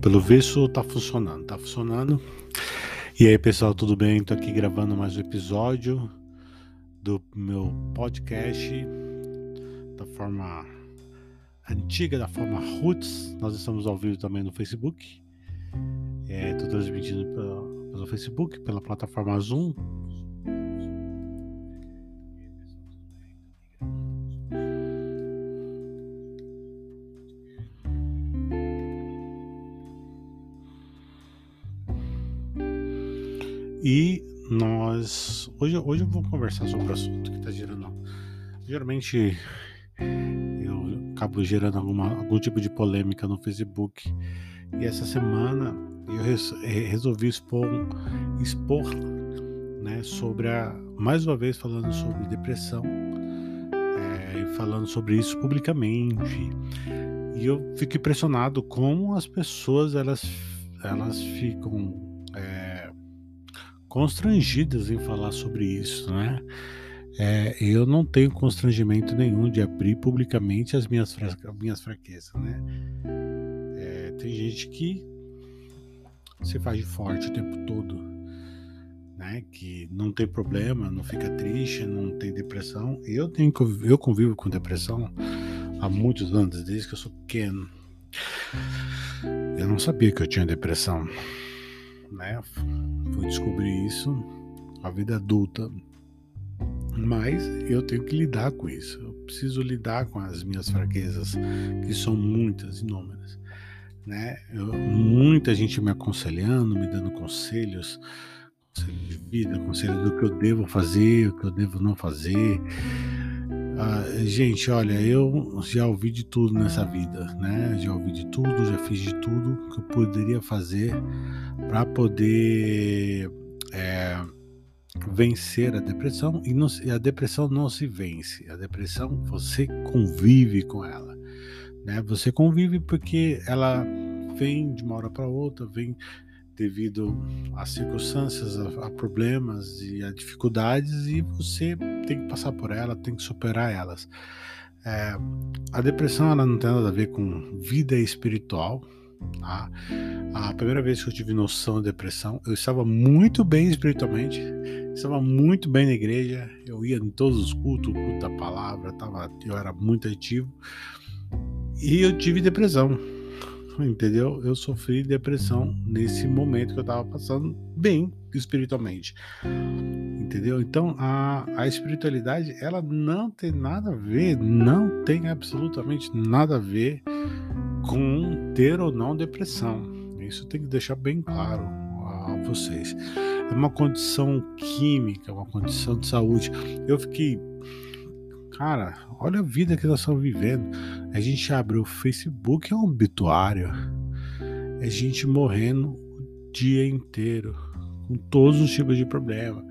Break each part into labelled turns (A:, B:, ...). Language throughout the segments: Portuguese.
A: Pelo visto tá funcionando, tá funcionando. E aí, pessoal, tudo bem? Tô aqui gravando mais um episódio do meu podcast da forma antiga, da forma roots. Nós estamos ao vivo também no Facebook. É, tô transmitindo pelo, pelo Facebook, pela plataforma Zoom. Hoje, eu vou conversar sobre o assunto que está gerando. Geralmente eu acabo gerando alguma, algum tipo de polêmica no Facebook. E essa semana eu res, resolvi expor, expor né, sobre a. Mais uma vez falando sobre depressão. É, falando sobre isso publicamente. E eu fico impressionado como as pessoas elas, elas ficam. Constrangidas em falar sobre isso, né? É, eu não tenho constrangimento nenhum de abrir publicamente as minhas, fra minhas fraquezas, né? É, tem gente que se faz de forte o tempo todo, né? Que não tem problema, não fica triste, não tem depressão. Eu tenho eu convivo com depressão há muitos anos, desde que eu sou pequeno. Eu não sabia que eu tinha depressão né? Fui descobrir isso a vida adulta. Mas eu tenho que lidar com isso. Eu preciso lidar com as minhas fraquezas, que são muitas, inúmeras. Né? Eu, muita gente me aconselhando, me dando conselhos, conselho de vida, conselho do que eu devo fazer, o que eu devo não fazer. Ah, gente, olha, eu já ouvi de tudo nessa vida, né? Já ouvi de tudo, já fiz de tudo que eu poderia fazer para poder é, vencer a depressão e, não, a depressão não se vence. A depressão você convive com ela, né? Você convive porque ela vem de uma hora para outra, vem devido às circunstâncias, a, a, problemas e a dificuldades e você tem que passar por ela, tem que superar elas. É, a depressão ela não tem nada a ver com vida espiritual. Tá? A primeira vez que eu tive noção de depressão, eu estava muito bem espiritualmente, estava muito bem na igreja, eu ia em todos os cultos, culto da palavra, tava, eu era muito ativo e eu tive depressão entendeu? Eu sofri depressão nesse momento que eu estava passando bem espiritualmente, entendeu? Então a, a espiritualidade ela não tem nada a ver, não tem absolutamente nada a ver com ter ou não depressão. Isso tem que deixar bem claro a vocês. É uma condição química, uma condição de saúde. Eu fiquei Cara, olha a vida que nós estamos vivendo. A gente abre o Facebook, é um obituário. É gente morrendo o dia inteiro, com todos os tipos de problema.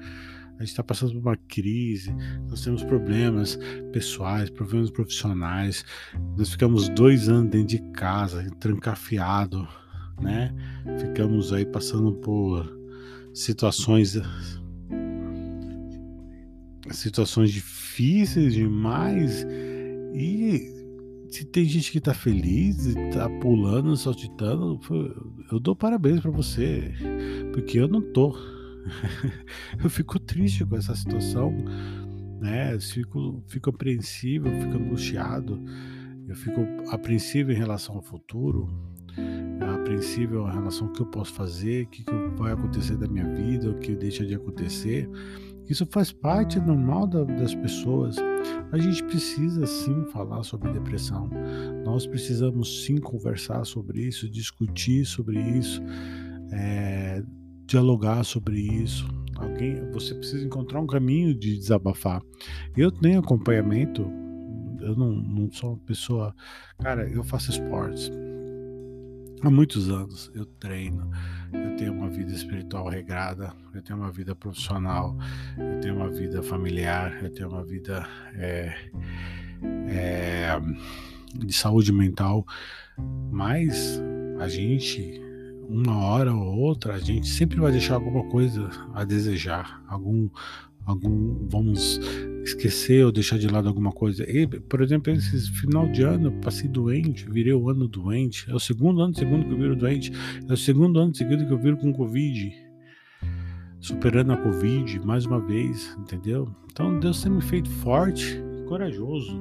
A: A gente está passando por uma crise, nós temos problemas pessoais, problemas profissionais. Nós ficamos dois anos dentro de casa, trancafiado, né? Ficamos aí passando por situações situações difíceis demais e se tem gente que tá feliz e tá pulando, saltitando, eu dou parabéns para você, porque eu não tô. eu fico triste com essa situação, né? Eu fico, fico apreensivo, eu fico angustiado, eu fico apreensivo em relação ao futuro, apreensivo em relação ao que eu posso fazer, o que, que vai acontecer da minha vida, o que deixa de acontecer. Isso faz parte normal da, das pessoas. A gente precisa sim falar sobre depressão. Nós precisamos sim conversar sobre isso, discutir sobre isso, é, dialogar sobre isso. Alguém, você precisa encontrar um caminho de desabafar. Eu tenho acompanhamento. Eu não, não sou uma pessoa. Cara, eu faço esportes há muitos anos eu treino, eu tenho uma vida espiritual regrada, eu tenho uma vida profissional, eu tenho uma vida familiar, eu tenho uma vida é, é, de saúde mental, mas a gente, uma hora ou outra, a gente sempre vai deixar alguma coisa a desejar, algum, algum vamos esquecer ou deixar de lado alguma coisa. E, por exemplo, esse final de ano eu passei doente, virei o ano doente. É o segundo ano segundo que eu viro doente. É o segundo ano seguido que eu viro com Covid. Superando a Covid mais uma vez, entendeu? Então Deus tem me feito forte e corajoso.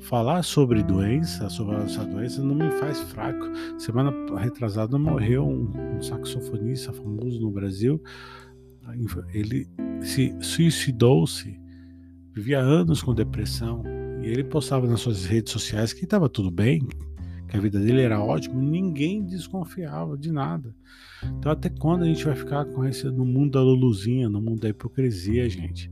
A: Falar sobre doença, sobre essa doença, não me faz fraco. Semana retrasada morreu um, um saxofonista famoso no Brasil. Ele se suicidou-se vivia anos com depressão e ele postava nas suas redes sociais que estava tudo bem, que a vida dele era ótima, ninguém desconfiava de nada. Então até quando a gente vai ficar com esse no mundo da luluzinha, no mundo da hipocrisia, gente?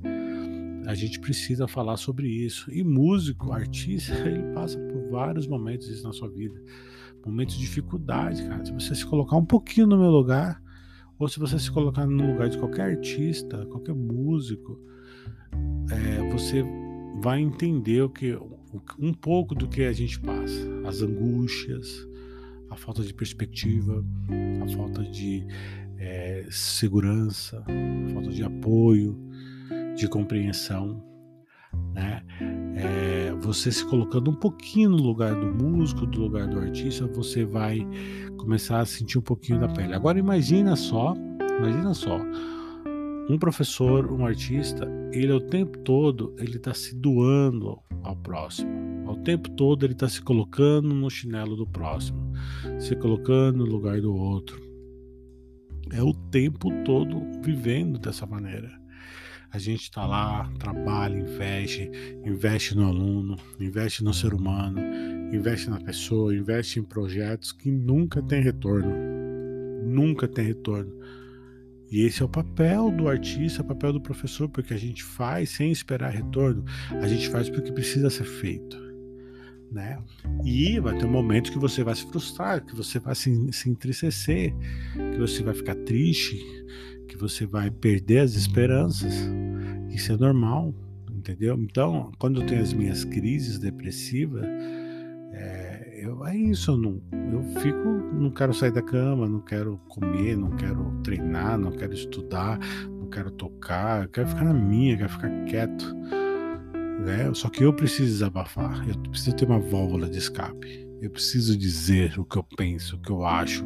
A: A gente precisa falar sobre isso. E músico, artista, ele passa por vários momentos isso na sua vida. Momentos de dificuldade, cara. Se você se colocar um pouquinho no meu lugar, ou se você se colocar no lugar de qualquer artista, qualquer músico, é, você vai entender o que um pouco do que a gente passa, as angústias, a falta de perspectiva, a falta de é, segurança, a falta de apoio, de compreensão, né? É, você se colocando um pouquinho no lugar do músico, do lugar do artista, você vai começar a sentir um pouquinho da pele. Agora imagina só, imagina só, um professor, um artista, ele o tempo todo ele está se doando ao próximo. Ao tempo todo ele está se colocando no chinelo do próximo, se colocando no lugar do outro. É o tempo todo vivendo dessa maneira. A gente está lá, trabalha, investe, investe no aluno, investe no ser humano, investe na pessoa, investe em projetos que nunca tem retorno. Nunca tem retorno e esse é o papel do artista, é o papel do professor, porque a gente faz sem esperar retorno, a gente faz porque precisa ser feito. Né? E vai ter momentos que você vai se frustrar, que você vai se, se entristecer, que você vai ficar triste, que você vai perder as esperanças. Isso é normal, entendeu? Então, quando eu tenho as minhas crises depressivas, é, isso, eu, não, eu fico, não quero sair da cama, não quero comer, não quero treinar, não quero estudar, não quero tocar, eu quero ficar na minha, quero ficar quieto. Né? Só que eu preciso desabafar, eu preciso ter uma válvula de escape, eu preciso dizer o que eu penso, o que eu acho,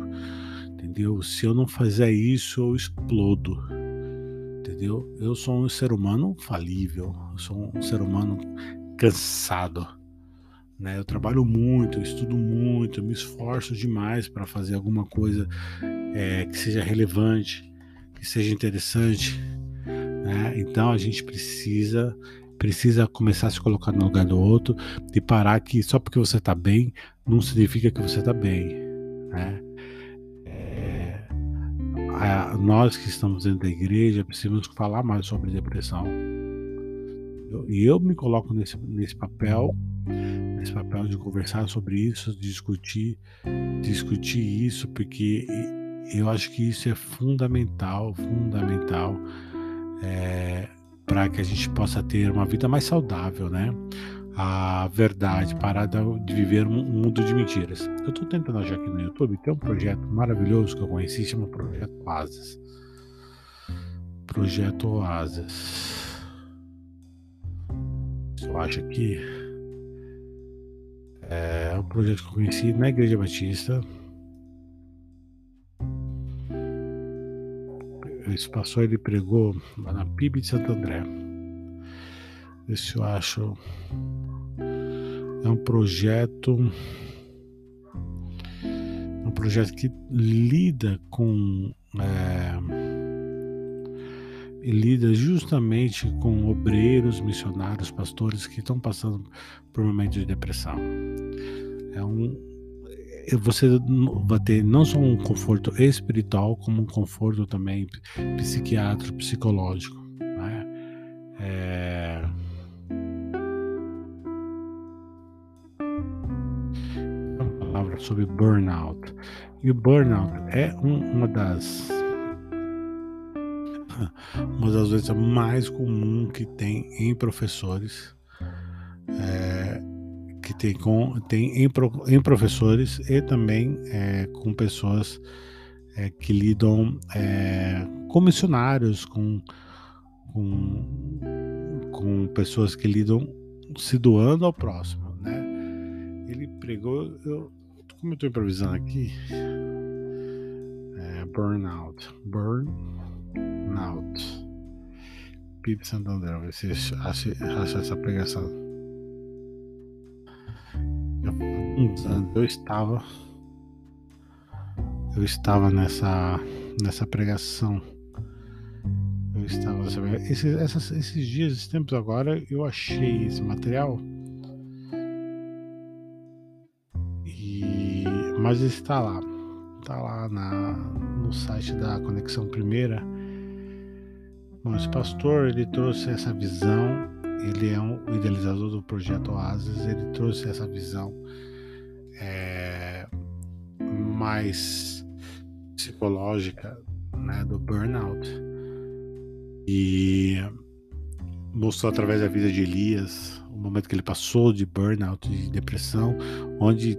A: entendeu? Se eu não fizer isso, eu explodo, entendeu? Eu sou um ser humano falível, eu sou um ser humano cansado né? Eu trabalho muito, eu estudo muito, eu me esforço demais para fazer alguma coisa é, que seja relevante, que seja interessante. Né? Então a gente precisa precisa começar a se colocar no lugar do outro e parar que só porque você está bem não significa que você está bem. Né? É, nós que estamos dentro da igreja precisamos falar mais sobre depressão. E eu, eu me coloco nesse, nesse papel esse papel de conversar sobre isso, discutir, discutir isso, porque eu acho que isso é fundamental, fundamental é, para que a gente possa ter uma vida mais saudável, né? A verdade, parar de viver um mundo de mentiras. Eu estou tentando achar aqui no YouTube, tem um projeto maravilhoso que eu conheci, chama Projeto Oasis. Projeto Oasis. Eu acho que é um projeto que eu conheci na Igreja Batista. Esse pastor ele pregou lá na PIB de Santo André. Esse eu acho. É um projeto. É um projeto que lida com. É, e lida justamente com obreiros, missionários, pastores que estão passando por momentos de depressão. É um você vai ter não só um conforto espiritual, como um conforto também psiquiátrico, psicológico. Né? É... Uma palavra sobre burnout. E o burnout é um, uma das uma das doenças mais comuns que tem em professores, é, que tem, com, tem em, em professores e também é, com pessoas é, que lidam com missionários, com, com, com pessoas que lidam se doando ao próximo, né? Ele pregou, eu, como eu estou improvisando aqui, burnout, burnout. Pipe Santander, se acha, acha essa pregação. Eu, eu estava, eu estava nessa, nessa pregação eu estava. Esses, essas, esses dias, esses tempos agora, eu achei esse material. E, mas está lá. Está lá na, no site da Conexão Primeira. Bom, esse pastor ele trouxe essa visão. Ele é um, idealizador do projeto Oasis. Ele trouxe essa visão é, mais psicológica né, do burnout e mostrou através da vida de Elias o momento que ele passou de burnout, de depressão, onde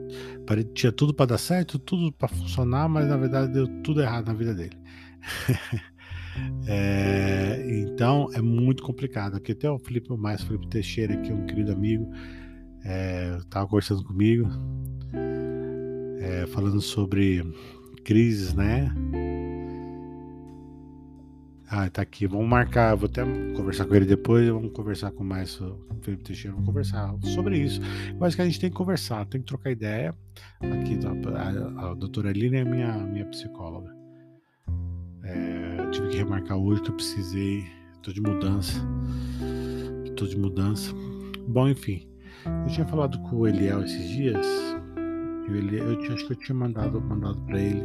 A: tinha tudo para dar certo, tudo para funcionar, mas na verdade deu tudo errado na vida dele. é, então é muito complicado. Aqui até o Felipe mais Felipe Teixeira, que é um querido amigo, estava é, conversando comigo, é, falando sobre crises, né? Ah, tá aqui. Vamos marcar. Vou até conversar com ele depois. Vamos conversar com mais o Felipe Teixeira. Vamos conversar sobre isso. Acho que a gente tem que conversar, tem que trocar ideia. Aqui, a, a doutora Aline é minha, minha psicóloga. É, tive que remarcar hoje que eu precisei. Tô de mudança. Tô de mudança. Bom, enfim. Eu tinha falado com o Eliel esses dias. Eu, eu, acho que eu tinha mandado, mandado para ele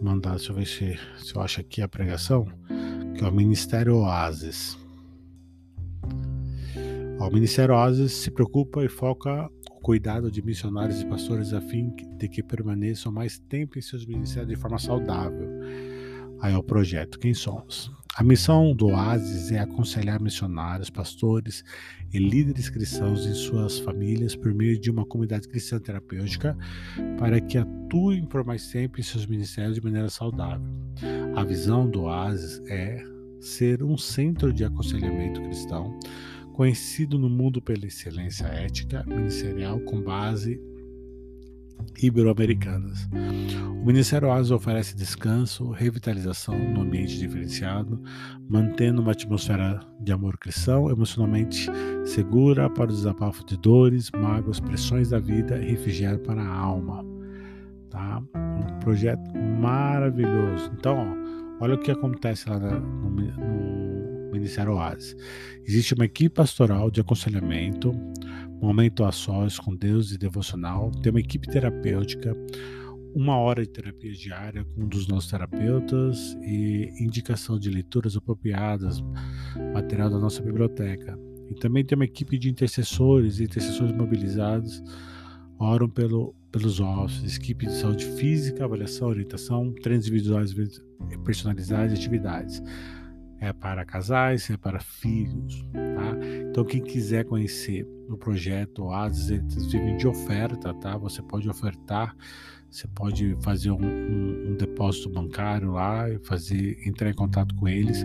A: mandar, deixa eu ver se, se eu acho aqui a pregação que é o Ministério Oasis. O Ministério Oasis se preocupa e foca o cuidado de missionários e pastores a fim de que permaneçam mais tempo em seus ministérios de forma saudável. Aí é o projeto Quem Somos. A missão do Oasis é aconselhar missionários, pastores e líderes cristãos em suas famílias por meio de uma comunidade cristã terapêutica para que atuem por mais tempo em seus ministérios de maneira saudável. A visão do Oasis é ser um centro de aconselhamento cristão, conhecido no mundo pela excelência ética ministerial com base ibero-americanas. O Ministério Oasis oferece descanso, revitalização no ambiente diferenciado, mantendo uma atmosfera de amor cristão, emocionalmente segura para o desabafo de dores, mágoas, pressões da vida e refrigério para a alma. Tá? Um projeto maravilhoso. Então, ó, Olha o que acontece lá no, no Ministério Oasis. Existe uma equipe pastoral de aconselhamento, momento a sós com Deus e devocional, tem uma equipe terapêutica, uma hora de terapia diária com um dos nossos terapeutas e indicação de leituras apropriadas, material da nossa biblioteca. E também tem uma equipe de intercessores e intercessores mobilizados, oram pelo, pelos ossos, equipe de saúde física, avaliação, orientação, treinos individuais personalizados e atividades. É para casais, é para filhos, tá? Então quem quiser conhecer o projeto Oasis, eles vivem de oferta, tá? Você pode ofertar, você pode fazer um, um, um depósito bancário lá e fazer, entrar em contato com eles.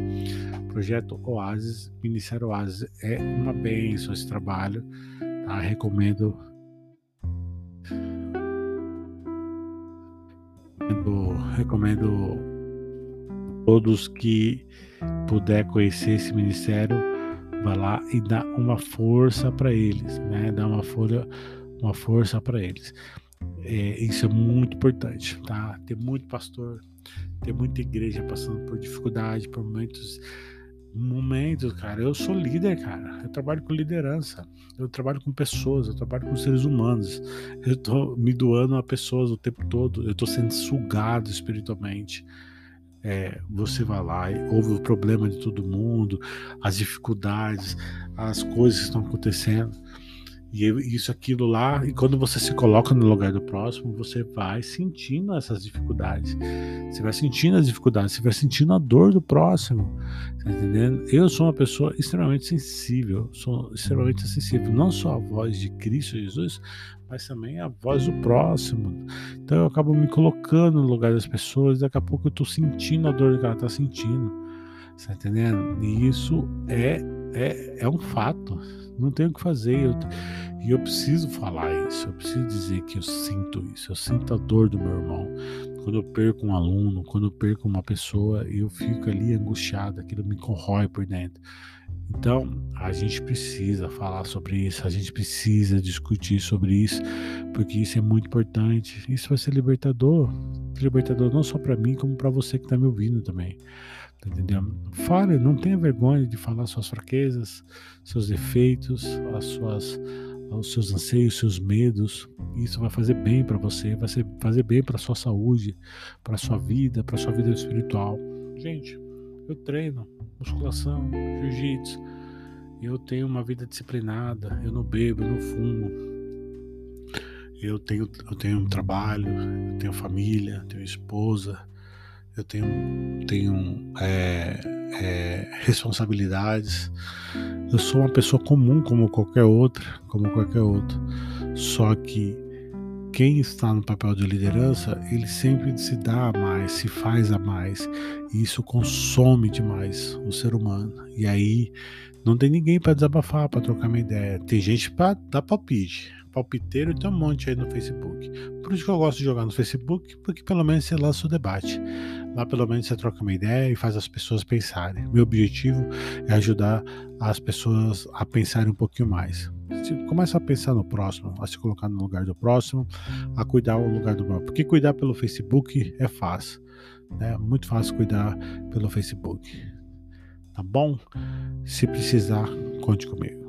A: Projeto Oasis, Ministério Oasis é uma benção esse trabalho, tá? Recomendo recomendo todos que puder conhecer esse ministério, vá lá e dá uma força para eles, né? Dá uma folha, uma força para eles. É, isso é muito importante, tá? Tem muito pastor, tem muita igreja passando por dificuldade, por momentos momentos, cara. Eu sou líder, cara. Eu trabalho com liderança. Eu trabalho com pessoas, eu trabalho com seres humanos. Eu tô me doando a pessoas o tempo todo. Eu tô sendo sugado espiritualmente. É, você vai lá e ouve o problema de todo mundo, as dificuldades, as coisas que estão acontecendo. E isso, aquilo lá, e quando você se coloca no lugar do próximo, você vai sentindo essas dificuldades. Você vai sentindo as dificuldades, você vai sentindo a dor do próximo. Tá entendendo? Eu sou uma pessoa extremamente sensível, sou extremamente sensível, não só à voz de Cristo Jesus, mas também à voz do próximo. Então eu acabo me colocando no lugar das pessoas, daqui a pouco eu estou sentindo a dor que ela está sentindo. Tá entendendo? E isso é é, é um fato. Não tenho o que fazer. Eu, e eu preciso falar isso. Eu preciso dizer que eu sinto isso. Eu sinto a dor do meu irmão. Quando eu perco um aluno, quando eu perco uma pessoa, eu fico ali angustiado. Aquilo me corrói por dentro. Então, a gente precisa falar sobre isso, a gente precisa discutir sobre isso, porque isso é muito importante. Isso vai ser libertador, libertador não só para mim, como para você que está me ouvindo também. Tá? Fale, não tenha vergonha de falar suas fraquezas, seus defeitos, as suas, os seus anseios, seus medos. Isso vai fazer bem para você, vai fazer bem para sua saúde, para sua vida, para sua vida espiritual. Gente, eu treino musculação, jiu-jitsu. Eu tenho uma vida disciplinada, eu não bebo, eu não fumo. Eu tenho, eu tenho um trabalho, eu tenho família, tenho esposa, eu tenho, tenho é, é, responsabilidades. Eu sou uma pessoa comum como qualquer outra, como qualquer outro. Só que quem está no papel de liderança, ele sempre se dá a mais, se faz a mais, e isso consome demais o ser humano. E aí não tem ninguém para desabafar, para trocar uma ideia. Tem gente para dar palpite. Palpiteiro tem um monte aí no Facebook. Por isso que eu gosto de jogar no Facebook, porque pelo menos você lança o debate. Lá pelo menos você troca uma ideia e faz as pessoas pensarem. Meu objetivo é ajudar as pessoas a pensarem um pouquinho mais. Você começa a pensar no próximo, a se colocar no lugar do próximo, a cuidar do lugar do próximo. Porque cuidar pelo Facebook é fácil. É muito fácil cuidar pelo Facebook. Tá bom? Se precisar, conte comigo.